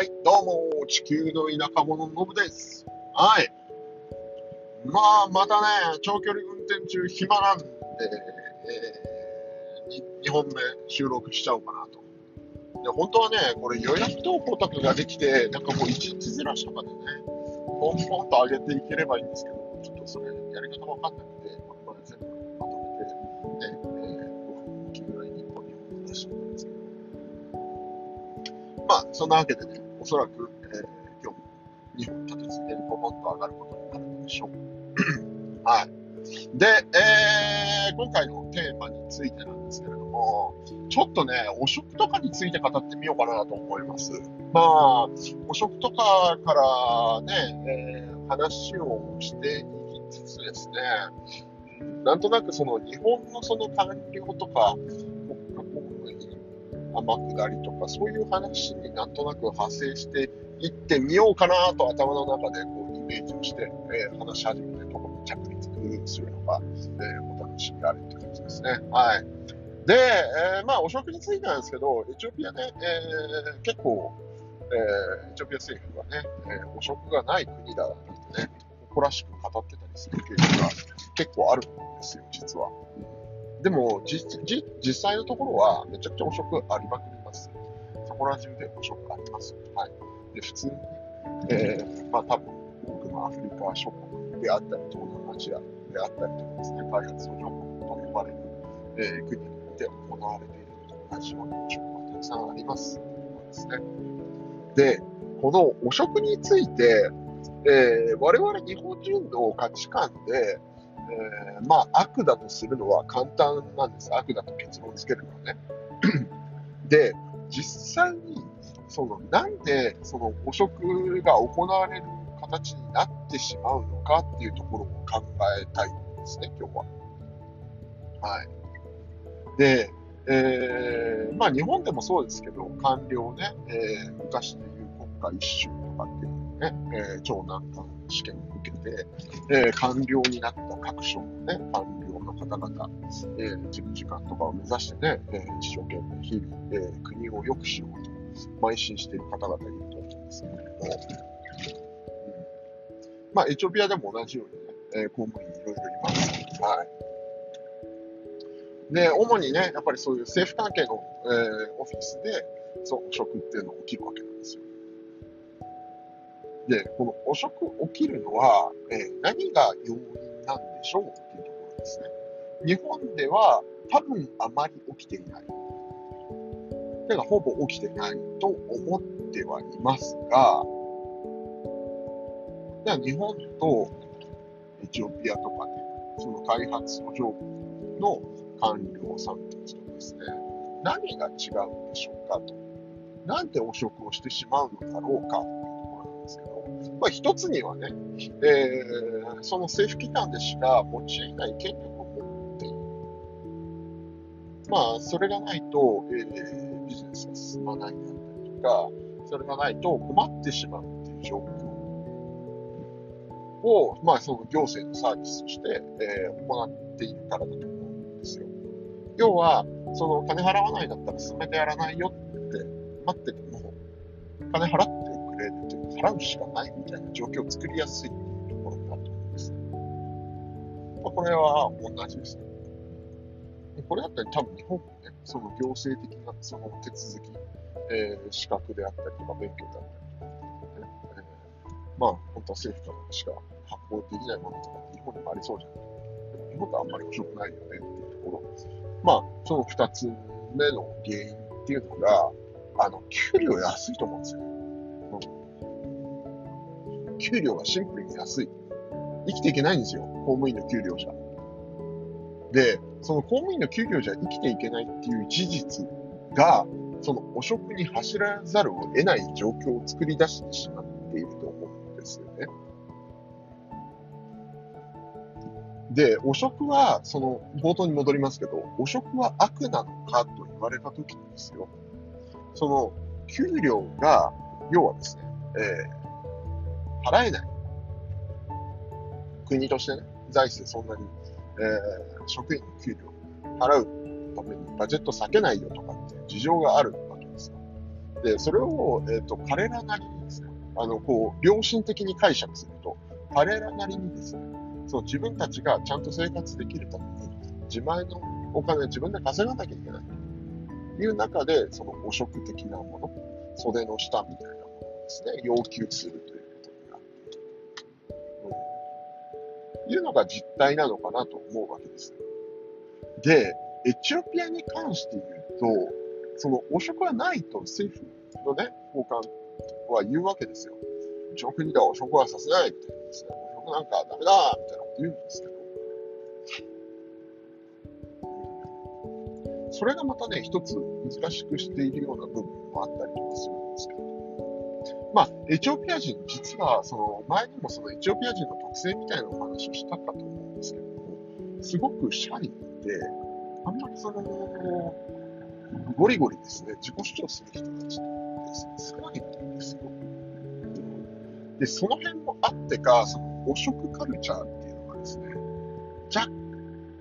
はい、どうも、地球の田舎者のぶです。はい。まあ、またね、長距離運転中暇なんで、えー、2本目収録しちゃおうかなと。で、本当はね、これ予約投稿とかができて、なんかもう1日ずらしとかでね、ポンポンと上げていければいいんですけど、ちょっとそれやり方わかんなくて、まあこれ全部まとめて、ね、えー、5分おきぐらいにこういうのを出してるんですけど、まあ、そんなわけでね、そらく、えー今日も2本立て続けにポポンと上がることになるでしょう。はい。で、えー今回のテーマについてなんですけれども、ちょっとね、汚職とかについて語ってみようかなと思います。まあ、汚職とかからね、えー話をしていきつつですね、うんなんとなくその日本のその官僚とか、天下りとか、そういう話になんとなく派生していってみようかなと頭の中でこうイメージをして、えー話し始めて、とこに着陸するのが、えーお楽しみあれって感じですね。はい。で、えーまあ、汚職についてなんですけど、エチオピアね、えー結構、えエチオピア政府はね、えー汚職がない国だってね、誇らしく語ってたりするケースが結構あるんですよ、実は。でも、じじ実際のところは、めちゃくちゃ汚職ありまくります。そこら中で汚職あります。はい。で、普通に、えーまあ多分、多くのアフリカ諸国であったり、東南アジアであったりとかですね、開発途上国と呼ばれる、えー国で行われていると同じような汚職がたくさんあります。ですね。で、この汚職について、えー我々日本人の価値観で、えーまあ悪だとするのは簡単なんです。悪だと結論つけるのはね。で、実際に、その、なんで、その汚職が行われる形になってしまうのかっていうところを考えたいんですね、今日は。はい。で、えーまあ日本でもそうですけど、官僚ね、えー昔でいう国家一周とかってね、えー超難関試験を受けて、えー官僚になった各省のね、官僚の方々、えー事務次官とかを目指してね、えー一生懸命日々、えー国を良くしようと邁進している方々いると思うんですけれども、うんまあエチオピアでも同じようにね、えー公務員いろいろいます。はい。で、主にね、やっぱりそういう政府関係の、えーオフィスで、そう、汚職っていうのが起きるわけなんですよ。で、この汚職起きるのは、え何が要因なんでしょうっていうところですね。日本では多分あまり起きていない。てか、ほぼ起きてないと思ってはいますが、じゃあ日本とエチオピアとかで、その開発途上国の官僚さんたちとですね、何が違うんでしょうかと。なんで汚職をしてしまうのだろうかんですけど、まあ一つにはね、えーその政府機関でしか持ち得ない権力を持っている。まあ、それがないと、えービジネスが進まないであったりとか、それがないと困ってしまうっていう状況を、まあ、その行政のサービスとして、えー行っているからだと思うんですよ。要は、その金払わないだったら進めてやらないよって待ってても、金払って、払うしかないみたいな状況を作りやすいところだと思うんです。まあ、これは同じですね。これだったら多分日本もね、その行政的なその手続き、えー資格であったりとか勉強であったりとか、ねえーまあ本当は政府からしか発行できないものとかって日本にもありそうじゃないでも日本とあんまり面白くないよねっていうところ。まあその二つ目の原因っていうのが、あの、給料安いと思うんですよ。給料がシンプルに安い。生きていけないんですよ、公務員の給料じゃ。で、その公務員の給料じゃ生きていけないっていう事実が、その汚職に走らざるを得ない状況を作り出してしまっていると思うんですよね。で、汚職は、その、冒頭に戻りますけど、汚職は悪なのかと言われたときにですよ、その、給料が、要はですね、えー払えない。国としてね、財政そんなに、えー職員の給料払うためにバジェット避けないよとかって事情があるわけですよ。で、それを、えっ、と、彼らなりにですね、あの、こう、良心的に解釈すると、彼らなりにですね、その自分たちがちゃんと生活できるために、自前のお金自分で稼がなきゃいけないという中で、その汚職的なもの、袖の下みたいなものをですね、要求するといういうのが実態なのかなと思うわけです。で、エチオピアに関して言うと、その汚職はないと政府のね、高官は言うわけですよ。上国では汚職はさせないみたいなですね、汚職なんかダメだみたいなこと言うんですけど、それがまたね、一つ難しくしているような部分もあったりとかするんですけど、まあ、エチオピア人、実は、その、前にもそのエチオピア人の特性みたいなお話をしたかと思うんですけれども、すごくシャイで、あんまりその、ゴリゴリですね、自己主張する人たちって、少ないんですよ。で、その辺もあってか、その汚職カルチャーっていうのがですね、若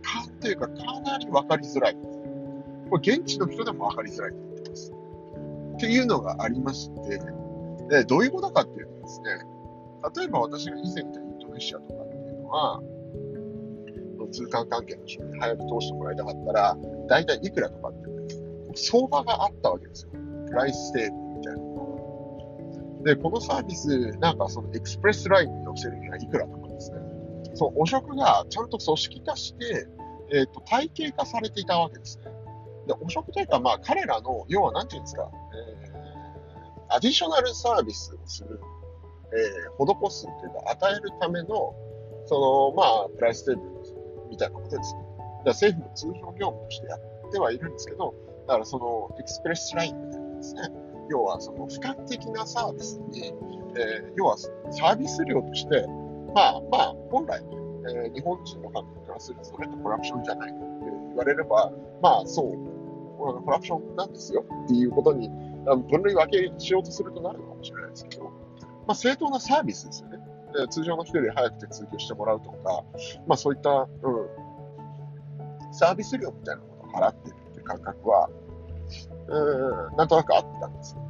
干というかかなり分かりづらい。これ現地の人でも分かりづらいと言ってます。っていうのがありまして、でどういうことかっていうとですね、例えば私が以前いたインドネシアとかっていうのは、通関関係の人に早く通してもらいたかったら、大体いくらとかっていうですね、相場があったわけですよ。 price table みたいなもので、このサービス、なんかその express line に乗せるにはいくらとかですね、その汚職がちゃんと組織化して、えっ、ー、と、体系化されていたわけですね。で、汚職というか、まあ、彼らの、要はなんていうんですか、えー、 additional service をする、えー、施すっていうか、与えるための、その、まあ、 price table みたいなことですね。だ政府の通常業務としてやってはいるんですけど、だからその、 express line みたいなですね、要はその、俯瞰的なサービスに、えー、要はサービス料として、まあまあ、本来ね、えー、日本人の感覚からすると、それってコラプションじゃないのって言われれば、まあそう、コラプションなんですよっていうことに、分類分けしようとするとなるかもしれないですけど、まあ正当なサービスですよね。通常の人より早く手続きをしてもらうとか、まあそういった、うん、サービス料みたいなものを払ってるっていう感覚は、うん、なんとなくあったんですよ。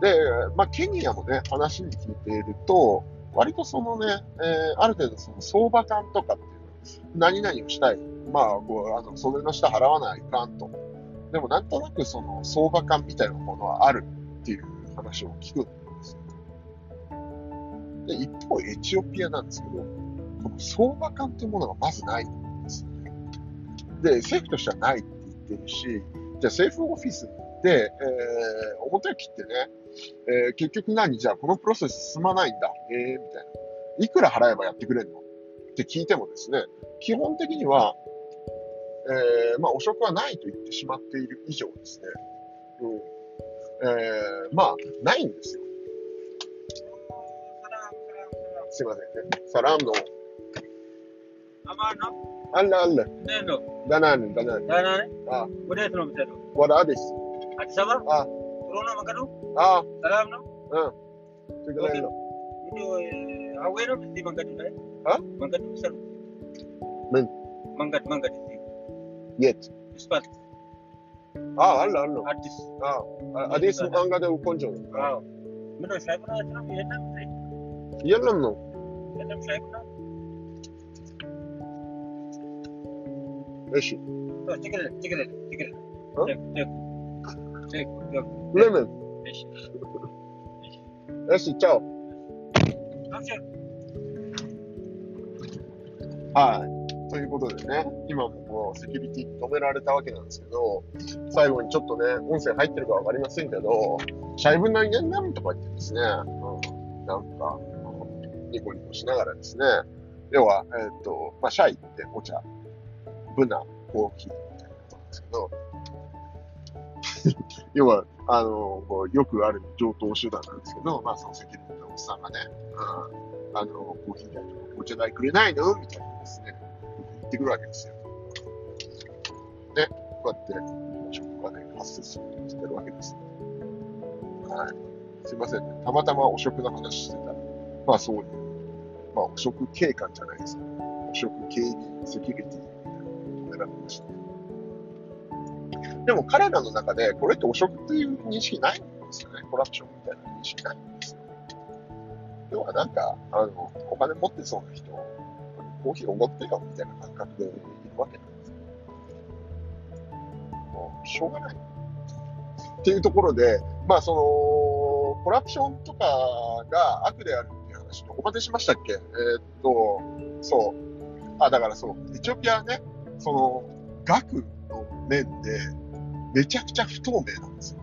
で、まあケニアもね、話に聞いていると、割とそのね、えー、ある程度その相場感とかっていう何々をしたい。まあ、こう、あの、袖の下払わないかんと。でもなんとなくその相場感みたいなものはあるっていう話を聞くんです。で、一方、エチオピアなんですけど、この相場感というものがまずないんです。で、政府としてはないって言ってるし、じゃあ政府オフィスで、えー、表を切ってね、えー、結局何？じゃあこのプロセス進まないんだ。えー、みたいな。いくら払えばやってくれんの？って聞いてもですね、基本的には、え、まあ、汚職はないと言ってしまっている以上ですね。うん。え、まあ、ないんですよ。すみませんね。サラムの。アマーノアンラアンラ。ダナーヌ、ダナーヌ。ダナーヌあ。あ。ブレート。のみたあな。あ。ダアディス。アキサバああ。コロナマカドああ。サラムの？うん。トゥグライド。アウェイロンディマンガドゥナイあマンガドゥミサロン。マンガドゥ、マンガドゥ。Yet. Spark. Ah, Allah, Allah. Hadis. Ah, hadis mu an gada hukuncin. Ah. Muna shaibu na jiran ya nan ne. Yallan no. Yallan shaibu na. Eshi. To cikin cikin cikin. Take take. Take take. Lemon. Eshi. Eshi, ciao. Ciao. Ah. ということでね、今もこ、セキュリティ止められたわけなんですけど、最後にちょっとね、音声入ってるかわかりませんけど、シャイブナゲンナムとか言ってですね、うん、なんか、うニコニコしながらですね、要は、えっ、と、まあ、シャイってお茶、ブナ、コーヒーみたいなことなんですけど、要は、あの、こうよくある上等手段なんですけど、まあ、そのセキュリティのおっさんがね、うん、あの、コーヒー代とかお茶代くれないの？みたいなですね、ってくるわけですよ。ね、こうやって、食がね、発生するとしてるわけです。はい。すいませんね。たまたま汚職の話してたら、まあそういう、まあ汚職警官じゃないですけど、汚職警備セキュリティみたいなのを止められました。でも彼らの中で、これって汚職っていう認識ないんですよねコラプションみたいな認識ないんです。要はなんか、あの、お金持ってそうな人、コーヒーおごってよみたいな感覚でいるわけなんですよ。もう、しょうがない。っていうところで、まあ、その、コラプションとかが悪であるっていう話、どこまでしましたっけえーっと、そう。あ、だからそう、エチオピアはね、その、額の面で、めちゃくちゃ不透明なんですよ。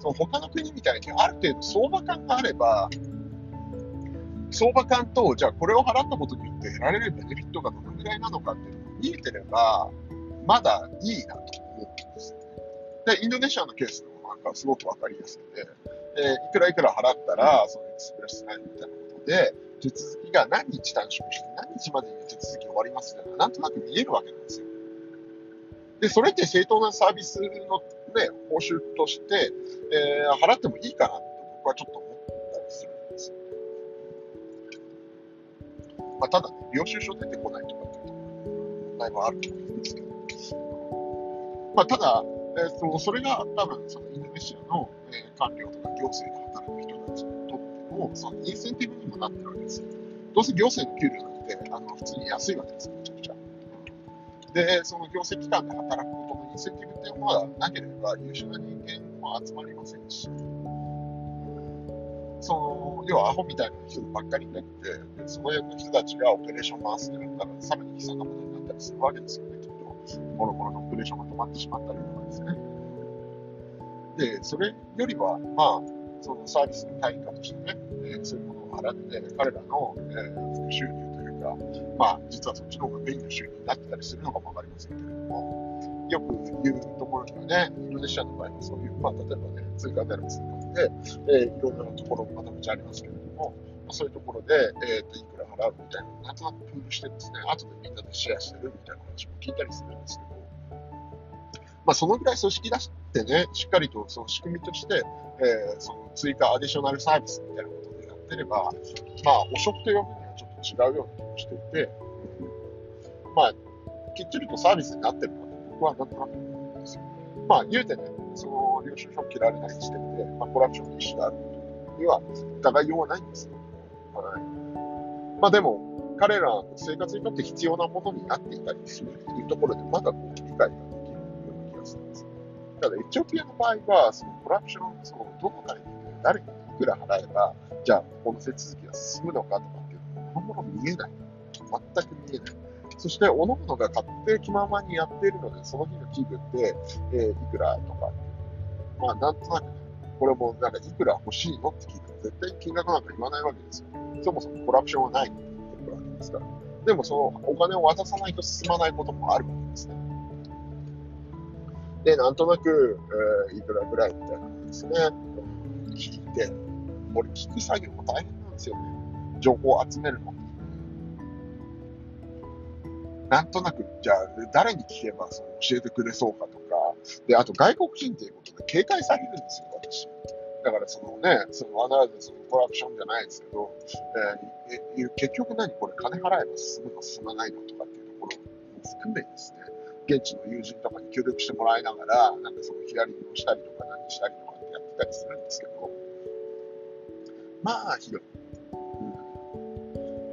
その他の国みたいにある程度相場感があれば、相場感と、じゃあこれを払ったことによって得られるベネフィットがどのぐらいなのかっていうのが見えてれば、まだいいなと思うんですよね。で、インドネシアのケースでもなんかすごくわかりやすくて、えーいくらいくら払ったら、そのエクスプレスラインみたいなことで、手続きが何日短縮して何日までに手続き終わりますみたいな、なんとなく見えるわけなんですよ。で、それって正当なサービスのね、報酬として、えー払ってもいいかなって僕はちょっと思ったりするんですよ。まあ、ただ、領収書出てこないとかっていう問題もあると思うんですけど、まあ、ただ、えーと、それが多分、そのインドネシアの、えー官僚とか行政で働く人たちにとっても、そのインセンティブにもなってるわけですよ。どうせ行政の給料なんて、あの、普通に安いわけですよ、めちゃくちゃ。で、その行政機関で働くことのインセンティブっていうのはなければ、優秀な人間も集まりませんし、その、要はアホみたいな人ばっかりになって、でその辺の人たちがオペレーション回すってなったら、さらに悲惨なことになったりするわけですよね、きっと。もろもろのオペレーションが止まってしまったりとかですね。で、それよりは、まあ、そのサービスの対価としてね、えーそういうものを払って、彼らの、えー収入というか、まあ、実はそっちの方がメインの収入になってたりするのかもわかりませんけれども、よく言うところにはね、インドネシアの場合はそういう、まあ、例えばね、追加である通貨で、えーいろんなところもまた道ありますけれども、まあ、そういうところで、えーと、いくら払うみたいな、なんとなくプールしてですね、後でみんなでシェアしてるみたいな話も聞いたりするんですけど、まあ、そのぐらい組織出してね、しっかりとその仕組みとして、えーその追加アディショナルサービスみたいなことでやってれば、まあ、汚職と呼ぶにはちょっと違うような気もしていて、まあ、きっちりとサービスになってるなと僕はなんとなく思うんですよ。まあ、言うてね、その領収書切られない時点で、まあ、コラプションの意思があるには疑いようはないんですよ。はい。まあでも、彼らの生活にとって必要なものになっていたりするというところで、まだこう理解ができるような気がするんです。ただ、エチオピアの場合は、そのコラプション、そのどのタイミングで誰にいくら払えば、じゃあ、この手続きが進むのかとかっていうのも、ものも見えない。全く見えない。そして、各々が勝手気ままにやっているので、その日の気分で、えーいくらとか、まあ、なんとなく、これも、なんか、いくら欲しいのって聞いても、絶対金額なんか言わないわけですよ。そもそもコラプションはないって言ってるわけですから。でも、そのお金を渡さないと進まないこともあるわけですね。で、なんとなく、えーいくらぐらいみたいなのですね、聞いて、これ聞く作業も大変なんですよね。情報を集めるの。なんとなく、じゃあ、誰に聞けばその教えてくれそうかとか、で、あと外国人ということで警戒されるんですよ、私。だからそのね、そのわざわざそのコラプションじゃないですけど、えーえ結局何？これ金払えば進むの？進まないのとかっていうところも含めですね、現地の友人とかに協力してもらいながら、なんかそのヒアリングをしたりとか何したりとかってやってたりするんですけど、まあ、ひどい。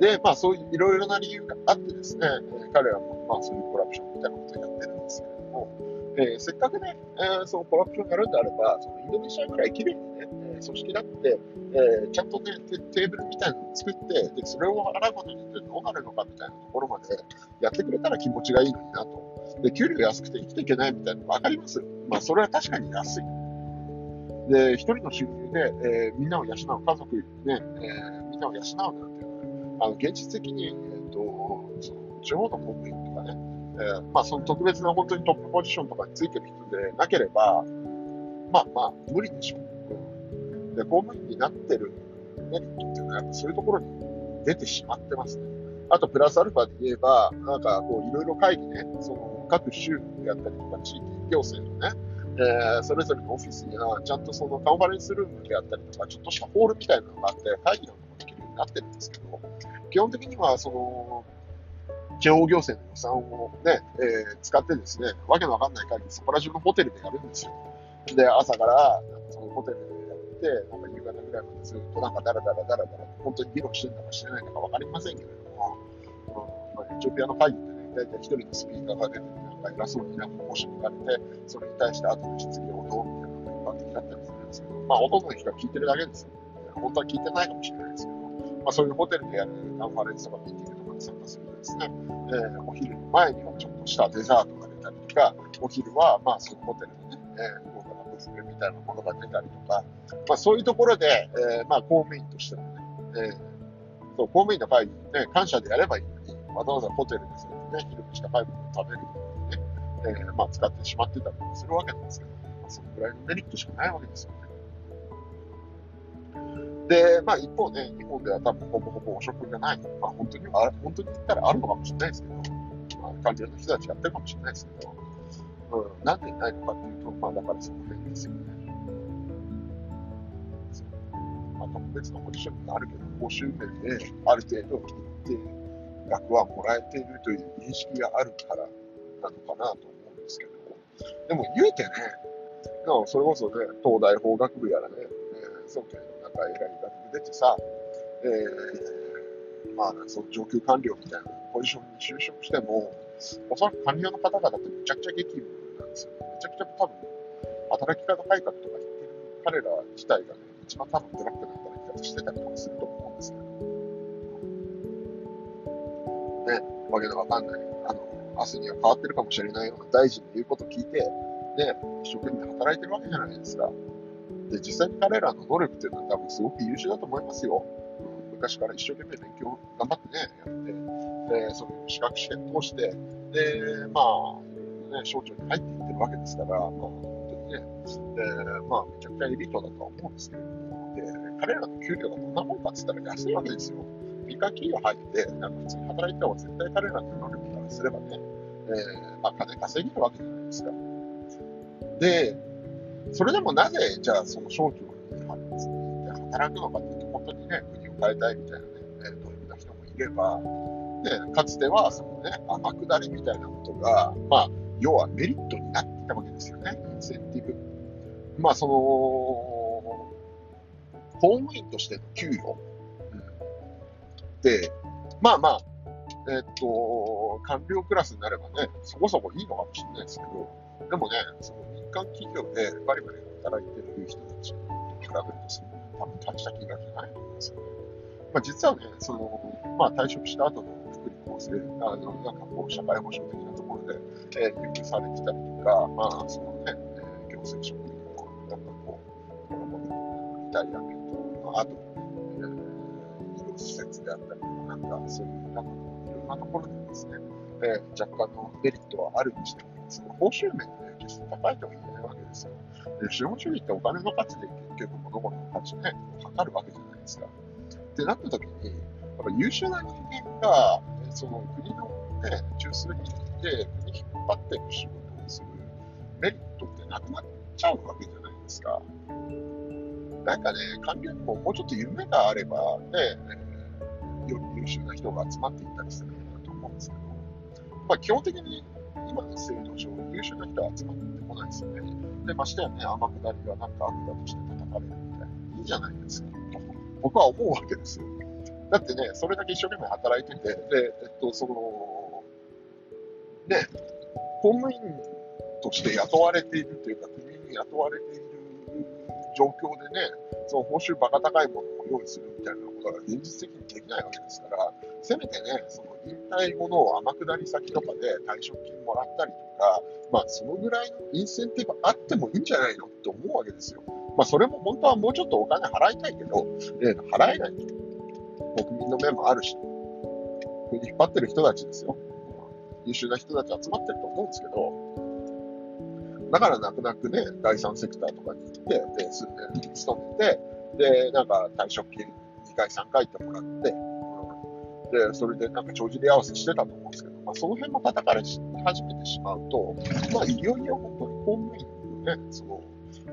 で、まあそういういろいろな理由があってですね、彼らもまあそういうコラプションみたいなことをやってるんですけれども、えせっかくね、えーそのコラプションやるんであれば、そのインドネシアぐらい綺麗にね、え組織だって、えちゃんとね、テテーブルみたいなのを作って、で、それを払うことによってどうなるのかみたいなところまでやってくれたら気持ちがいいのになと。で、給料安くて生きていけないみたいなの分かりますまあ、それは確かに安い。で、一人の収入で、えみんなを養う、家族ね、えみんなを養うなんていうのは、あの、現実的に、えっ、と、その、地方の公務員とかね、えーまあ、その特別な本当にトップポジションとかについてる人でなければ、まあまあ、無理でしょう。で、公務員になってるメリットっていうのは、やっぱそういうところに出てしまってますね。あと、プラスアルファで言えば、なんか、こう、いろいろ会議ね、その、各州であったりとか、地域行政のね、えーそれぞれのオフィスには、ちゃんとそのカンファレンスルームであったりとか、ちょっとしたホールみたいなのがあって、会議なんかもできるようになってるんですけど、基本的には、その、地方行政の予算をね、えー使ってですね、わけのわかんない会議、そこら中のホテルでやるんですよ。で、朝から、そのホテルでやって、なんか夕方ぐらいまでずっとなんかダラダラダラダラ、本当に議論してるのかしてないのか分かりませんけれども、まあ、エチオピアの会議ってね、大体一人のスピーカーが出て、なんか偉そうになんか申し向かれて、それに対して後で質疑応答みたいなのが一般的だったりするんですけど、まあ、ほとんどの人は聞いてるだけですよ。本当は聞いてないかもしれないですけど、まあ、そういうホテルでやるカンファレンスとかミーティングとかに参加するとですね、え、お昼の前にはちょっとしたデザートが出たりとか、お昼はまあそのホテルのね、え、豪華なブッフェみたいなものが出たりとか、まあそういうところで、え、まあ公務員としてもね、え、そう公務員の会議ね、感謝でやればいいのに、わざわざホテルでそうやってね、昼飯高いものを食べるとかね、え、まあ使ってしまってたりするわけなんですけど、まあ、そのぐらいのメリットしかないわけですよね。で、まあ一方ね、日本では多分ほぼほぼ汚職がない。まあ本当には、本当に言ったらあるのかもしれないですけど、まあ官僚の人たちやってるかもしれないですけど、うん、なんでないのかっていうと、まあだからその辺ですよね。まあ特別なポジションがあるけど、報酬面である程度一定額はもらえているという認識があるからなのかなと思うんですけど、でも言うてね、それこそね、東大法学部やらね、えー、そうけか偉い学部出てさ、えー、まあ、その上級官僚みたいなポジションに就職しても、おそらく官僚の方々ってめちゃくちゃ激務なんですよ。ねめちゃくちゃ多分、働き方改革とか言ってる彼ら自体がね、一番多分ブラックな働き方してたりとかすると思うんですけど。ね、わけのわかんない。あの、明日には変わってるかもしれないような大臣の言うこと聞いて、ね、一生懸命働いてるわけじゃないですか。で、実際に彼らの能力っていうのは多分すごく優秀だと思いますよ。うん、昔から一生懸命勉強頑張ってね、やって、で、その資格試験通して、で、まあ、ね、省庁に入っていってるわけですから、まあ、本当にね、で、まあ、めちゃくちゃエリートだとは思うんですけど、で、彼らの給料がどんなもんかって言ったら安いわけですよ。民間企業入って、なんか普通に働いた方が絶対彼らの能力からすればね、えー、まあ、金稼げるわけじゃないですか。で、それでもなぜ、じゃあその省庁に働くのかっていうと、本当にね、国を変えたいみたいなね、えー、いうな人もいれば、ね、かつてはそのね、天下りみたいなことが、まあ、要はメリットになっていたわけですよね、インセンティブ。まあ、その、公務員としての給与、うん、で、まあまあ、えっ、と、官僚クラスになればね、そこそこいいのかもしれないですけど、でもね、その間企業でバリバリ働いてる人たちと比べると、多分大した金額じゃないと思うんですよね。まあ、実はね、その、まあ、退職した後の福利厚生、あの、なんかこう、社会保障的なところで、えー、給付されてたりとか、まあ、そのね、えー、行政職員の、なんかこう、このリタイアメントの後、えー、医療施設であったりとか、なんか、そういう、なんかこう、いろんなところでですね、えー、若干のメリットはあるにしても、その報酬面でね決して高いとは言資本主義ってお金の価値で結局物事の価値ね、測るわけじゃないですか。ってなった時に、やっぱ優秀な人間が、その国のね、中枢に行って国引っ張ってる仕事をするメリットってなくなっちゃうわけじゃないですか。なんかね、官僚にももうちょっと夢があれば、ね、より優秀な人が集まっていったりするんだと思うんですけど、まあ基本的に今の制度上、優秀な人は集まってこないですよね。で、ましてやね、天下りがなんか悪だとして叩かれるみたいな。いいじゃないですか。僕は思うわけですよ。だってね、それだけ一生懸命働いてて、で、えっと、その、ね、公務員として雇われているというか、国に雇われている状況でね、その報酬バカ高いものを用意するみたいなことが現実的にできないわけですから、せめてね、その引退後の天下り先とかで退職金もらったりとか、まあ、そのぐらいのインセンティブあってもいいんじゃないのって思うわけですよ。まあ、それも本当はもうちょっとお金払いたいけど、えー、払えない国民の目もあるし、国引っ張ってる人たちですよ。優秀な人たち集まってると思うんですけど、だから泣く泣くね、第三セクターとかに行って、で、数年勤めて、で、なんか退職金2回、3回ってもらって、で、それでなんか帳尻合わせしてたと思うんですけど、まあ、その辺も叩かれ始めてしまうと、まあ、いよいよ本当に公務員のね、その、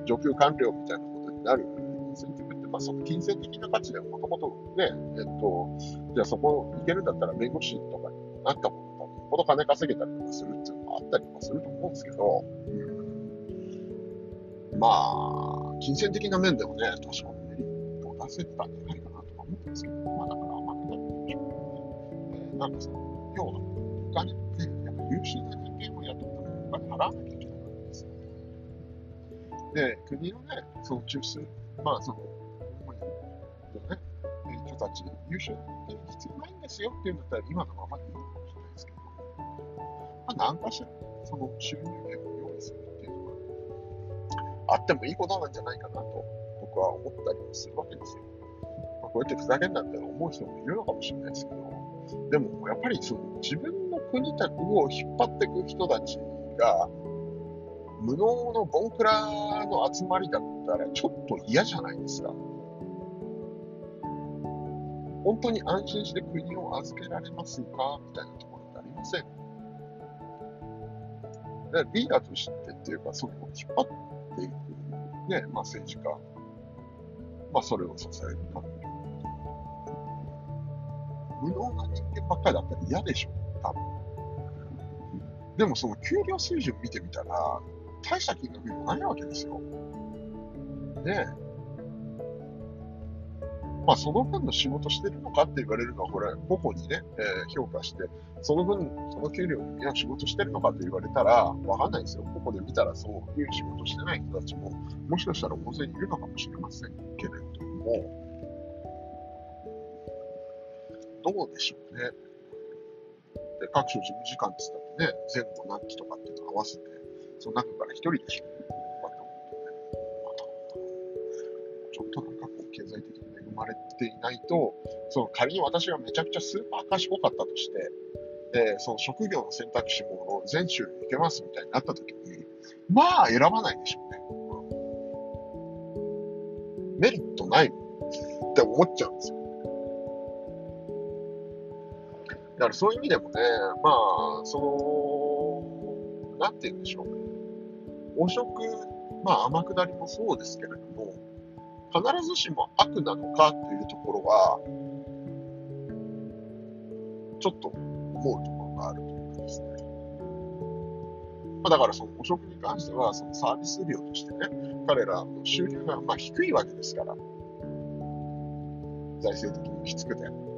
上級官僚みたいなことになるインセンティブって、まあ、その金銭的な価値でもともとね、えっと、じゃあそこ行けるんだったら弁護士とかになったものほど金稼げたりとかするっていうのがあったりとかすると思うんですけど、まあ、金銭的な面でもね、多少メリットを出せてたんじゃないかなとか思ってますけど、まあだからなんかその、要は、お金って、やっぱ優秀な人間を雇ったらお金払わなきゃいけないわけですよ。で、国のね、その中枢、まあその、主にのね、人たち、優秀な人間必要ないんですよっていうんだったら、今のままでいいかもしれないですけど、まあ何かしら、その収入源を用意するっていうのは、あってもいいことなんじゃないかなと、僕は思ったりもするわけですよ。ま、こうやってふざけんなって思う人もいるのかもしれないですけど、でもやっぱりその自分の国宅を引っ張っていく人たちが、無能のボンクラの集まりだったらちょっと嫌じゃないですか。本当に安心して国を預けられますか？みたいなところってありません。だからリーダーとしてっていうか、それを引っ張っていく、ね、まあ政治家、まあそれを支えるか。無能な人間ばっかりだったら嫌でしょ、多分。でもその給料水準見てみたら、大した金額じゃないわけですよ。ねえ。まあ、その分の仕事してるのかって言われるのは、これ、個々にね、えー評価して、その分、その給料にみんな仕事してるのかって言われたら、わかんないですよ。個々で見たら、そういう仕事してない人たちも、もしかしたら大勢いるのかもしれませんけれども、どうでしょうね。で、各所事務次官って言ったってね、前後何期とかっていうのを合わせて、その中から一人でしょ。ちょっとなんかこう、経済的に恵まれていないと、その仮に私がめちゃくちゃスーパー賢かったとして、で、その職業の選択肢も全種類いけますみたいになった時に、まあ選ばないでしょうね。メリットないって思っちゃうんですよ。だからそういう意味でもね、まあ、その、なんて言うんでしょう。汚職、まあ天下りもそうですけれども、必ずしも悪なのかというところは、ちょっと思うところがあるというかですね。まあ、だからその汚職に関しては、そのサービス料としてね、彼らの収入がまあ低いわけですから、財政的にきつくて。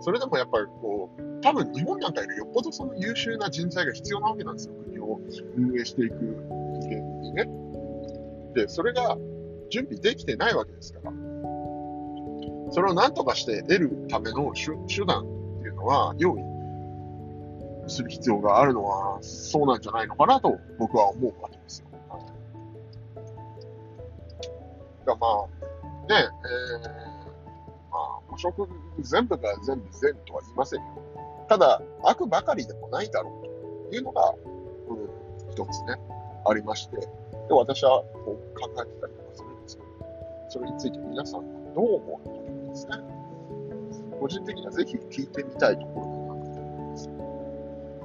それでもやっぱりこう、多分日本なんかよりよっぽどその優秀な人材が必要なわけなんですよ。国を運営していく人間にね。で、それが準備できてないわけですから。それを何とかして得るための手手段っていうのは用意する必要があるのはそうなんじゃないのかなと僕は思うわけですよ。がまあ、ね、えー、汚職全部が全部善とは言いませんよ。ただ、悪ばかりでもないだろうというのが、うん、一つね、ありまして、で私はこう考えてたりとかするんですけど、それについて皆さんはどう思うのかですね。個人的にはぜひ聞いてみたいところだなと思います。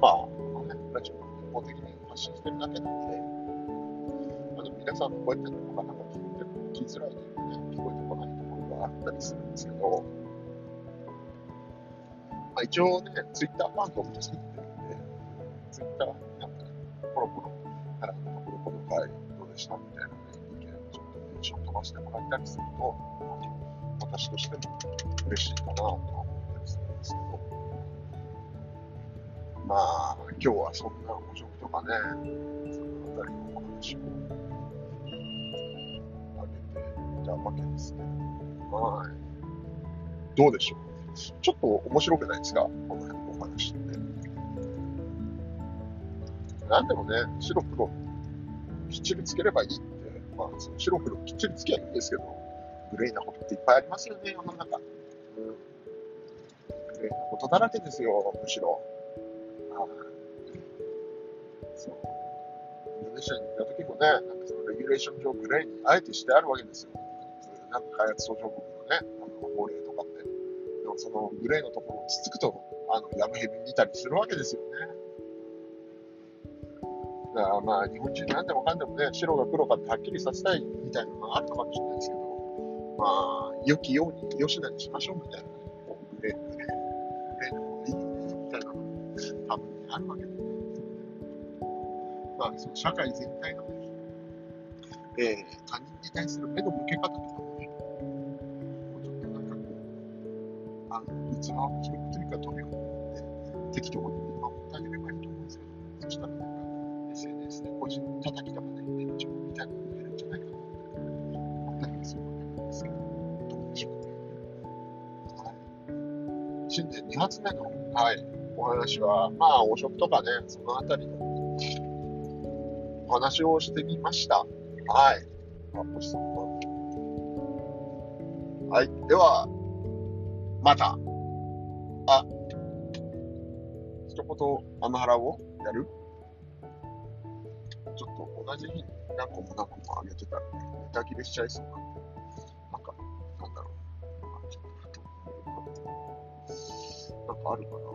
まあ、まあね、ラジオの一方的に発信してるだけなので、まあ、でも皆さんの声ってなかなか聞いて聞きづらいというかね、聞こえてこないところがあったりするんですけど、あ、一応ね、ツイッターアカウントも作ってるんで、ツイッターになんかね、コロコロ、あの、このこの回どうでしたみたいなね、意見をちょっとメンション飛ばしてもらったりすると、私としても嬉しいかなとは思ったりするんですけど、まあ、今日はそんな補助とかね、そのあたりのお話をあげていたわけですけど、はい。どうでしょうちょっと面白くないですか？この辺のお話って。なんでもね、白黒きっちりつければいいって、まあ、その白黒きっちりつけばいいんですけど、グレーなことっていっぱいありますよね、世の中。うん、グレーなことだらけですよ、むしろ。はいそう。インドネシアに行った時もね、なんかそのレギュレーション上グレーにあえてしてあるわけですよ。なんか開発途上国でもそのグレーのところをつつくと、あの、ヤムヘビ見たりするわけですよね。だからまあ、日本人なんでもかんでもね、白が黒かってはっきりさせたいみたいなのがあるのかもしれないですけど、まあ、良きように、よしなにしましょうみたいな、こうグレー、グレー、グレーの方がいい、みたいなのが多分、あるわけです、ね、まあ、その社会全体のね、えー他人に対する目の向け方とかう、あの器を広くというか飛び込んで、適当に見守ってあげればいいと思うんですけど、そしたらなんか SNS で個人叩きとかね、炎上みたいなのが出るんじゃないかなって思ったりもするわけなんですけど、どうでしょうね。はい新年2発目の、はい、お話は、まあ、汚職とかね、そのあたりのお話をしてみました。はい。あ、星さんはい。では、また。あ、一言、アマハラをやる？ちょっと同じ日に何個も何個もあげてたら、ネタ切れしちゃいそうなんで、なんか、なんだろう。あちょっとふとなんかあるかな？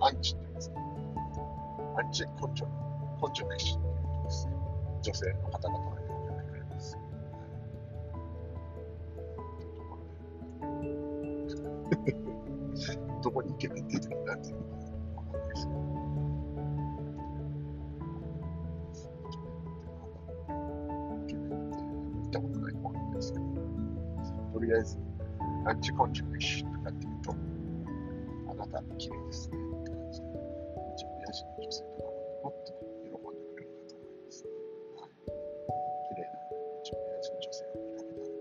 アンチって言うんですね。アンチ根性、根性なしっていうですね。女性の方々はよく言ってくれます。どこにイケメン出てくるんていうのかわかんないですけど。イケメンって見たことないかわかんですけど。とりあえず、アンチコンチュレーションとかっていうと、あなた綺麗ですねって感じで、うちの親父の女性とかももっと喜んでくれるかと思います。はい。綺麗なうちの親父の女性を見かけたら、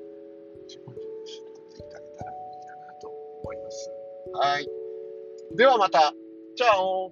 自分自身で撮って言ってあげたらいいかなと思います。はい。ではまた、チャオ